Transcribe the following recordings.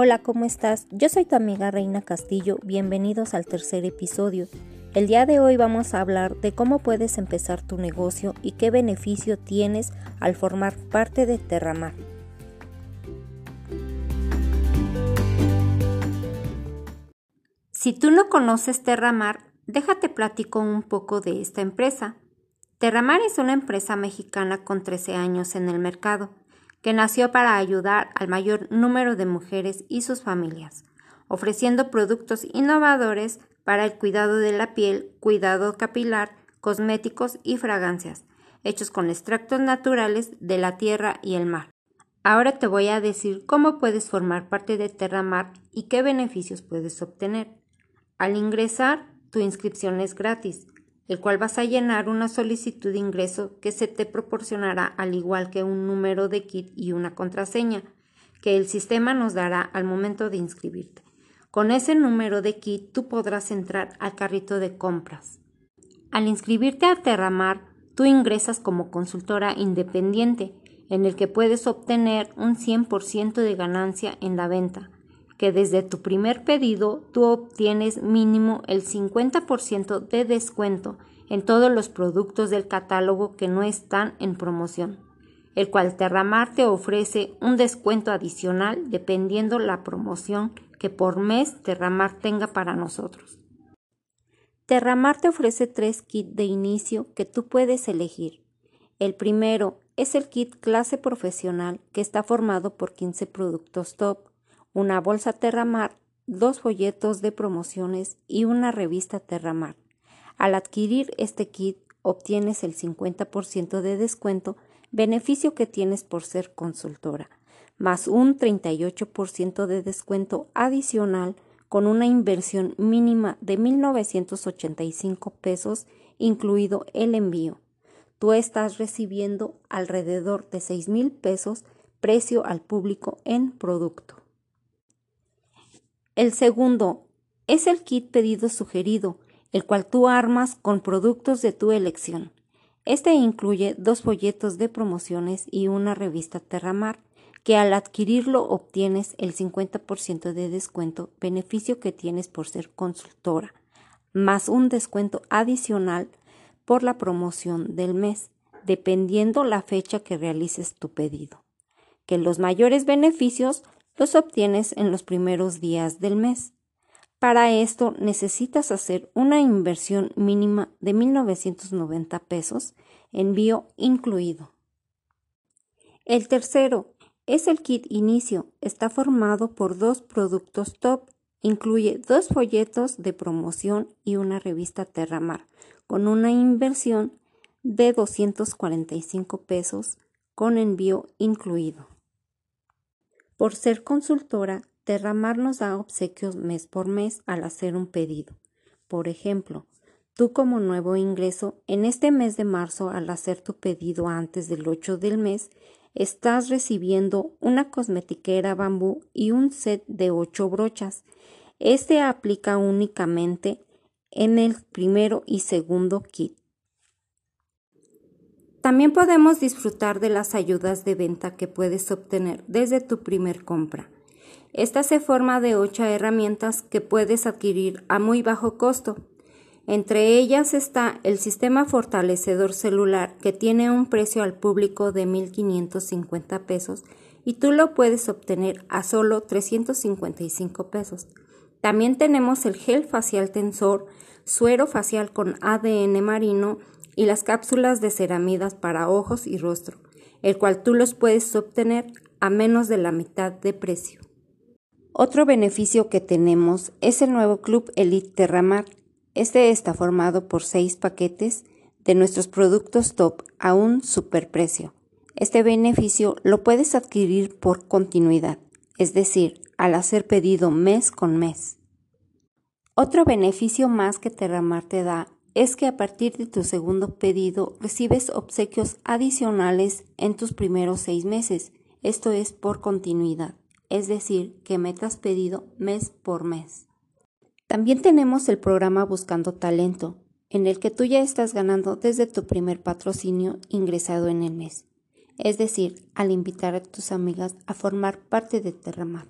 Hola, ¿cómo estás? Yo soy tu amiga Reina Castillo, bienvenidos al tercer episodio. El día de hoy vamos a hablar de cómo puedes empezar tu negocio y qué beneficio tienes al formar parte de Terramar. Si tú no conoces Terramar, déjate platico un poco de esta empresa. Terramar es una empresa mexicana con 13 años en el mercado que nació para ayudar al mayor número de mujeres y sus familias, ofreciendo productos innovadores para el cuidado de la piel, cuidado capilar, cosméticos y fragancias, hechos con extractos naturales de la tierra y el mar. Ahora te voy a decir cómo puedes formar parte de Terramar y qué beneficios puedes obtener. Al ingresar, tu inscripción es gratis el cual vas a llenar una solicitud de ingreso que se te proporcionará al igual que un número de kit y una contraseña que el sistema nos dará al momento de inscribirte. Con ese número de kit tú podrás entrar al carrito de compras. Al inscribirte a Terramar, tú ingresas como consultora independiente, en el que puedes obtener un 100% de ganancia en la venta que desde tu primer pedido tú obtienes mínimo el 50% de descuento en todos los productos del catálogo que no están en promoción, el cual Terramar te ofrece un descuento adicional dependiendo la promoción que por mes Terramar tenga para nosotros. Terramar te ofrece tres kits de inicio que tú puedes elegir. El primero es el kit clase profesional que está formado por 15 productos top una bolsa Terramar, dos folletos de promociones y una revista Terramar. Al adquirir este kit obtienes el 50% de descuento, beneficio que tienes por ser consultora, más un 38% de descuento adicional con una inversión mínima de 1.985 pesos, incluido el envío. Tú estás recibiendo alrededor de 6.000 pesos precio al público en producto. El segundo es el kit pedido sugerido, el cual tú armas con productos de tu elección. Este incluye dos folletos de promociones y una revista Terramar, que al adquirirlo obtienes el 50% de descuento, beneficio que tienes por ser consultora, más un descuento adicional por la promoción del mes, dependiendo la fecha que realices tu pedido. Que los mayores beneficios los obtienes en los primeros días del mes. Para esto necesitas hacer una inversión mínima de 1.990 pesos, envío incluido. El tercero es el kit inicio. Está formado por dos productos top. Incluye dos folletos de promoción y una revista Terramar, con una inversión de 245 pesos con envío incluido. Por ser consultora, Terramar nos da obsequios mes por mes al hacer un pedido. Por ejemplo, tú como nuevo ingreso, en este mes de marzo, al hacer tu pedido antes del 8 del mes, estás recibiendo una cosmetiquera bambú y un set de 8 brochas. Este aplica únicamente en el primero y segundo kit. También podemos disfrutar de las ayudas de venta que puedes obtener desde tu primer compra. Esta se forma de ocho herramientas que puedes adquirir a muy bajo costo. Entre ellas está el sistema fortalecedor celular que tiene un precio al público de 1.550 pesos y tú lo puedes obtener a solo 355 pesos. También tenemos el gel facial tensor, suero facial con ADN marino y las cápsulas de ceramidas para ojos y rostro, el cual tú los puedes obtener a menos de la mitad de precio. Otro beneficio que tenemos es el nuevo Club Elite Terramar. Este está formado por seis paquetes de nuestros productos top a un superprecio. Este beneficio lo puedes adquirir por continuidad, es decir, al hacer pedido mes con mes. Otro beneficio más que Terramar te da es que a partir de tu segundo pedido recibes obsequios adicionales en tus primeros seis meses. Esto es por continuidad, es decir, que metas pedido mes por mes. También tenemos el programa Buscando Talento, en el que tú ya estás ganando desde tu primer patrocinio ingresado en el mes, es decir, al invitar a tus amigas a formar parte de Terramar.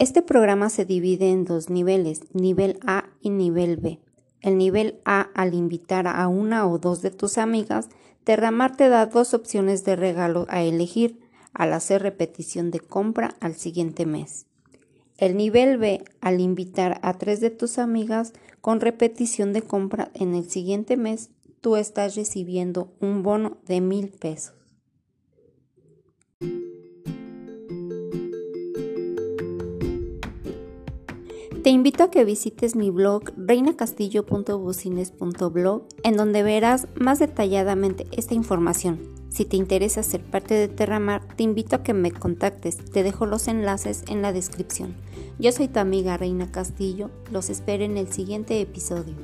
Este programa se divide en dos niveles, nivel A y nivel B. El nivel A, al invitar a una o dos de tus amigas, Terramar te da dos opciones de regalo a elegir al hacer repetición de compra al siguiente mes. El nivel B, al invitar a tres de tus amigas con repetición de compra en el siguiente mes, tú estás recibiendo un bono de mil pesos. Te invito a que visites mi blog reinacastillo.bucines.blog en donde verás más detalladamente esta información. Si te interesa ser parte de Terramar, te invito a que me contactes. Te dejo los enlaces en la descripción. Yo soy tu amiga Reina Castillo. Los espero en el siguiente episodio.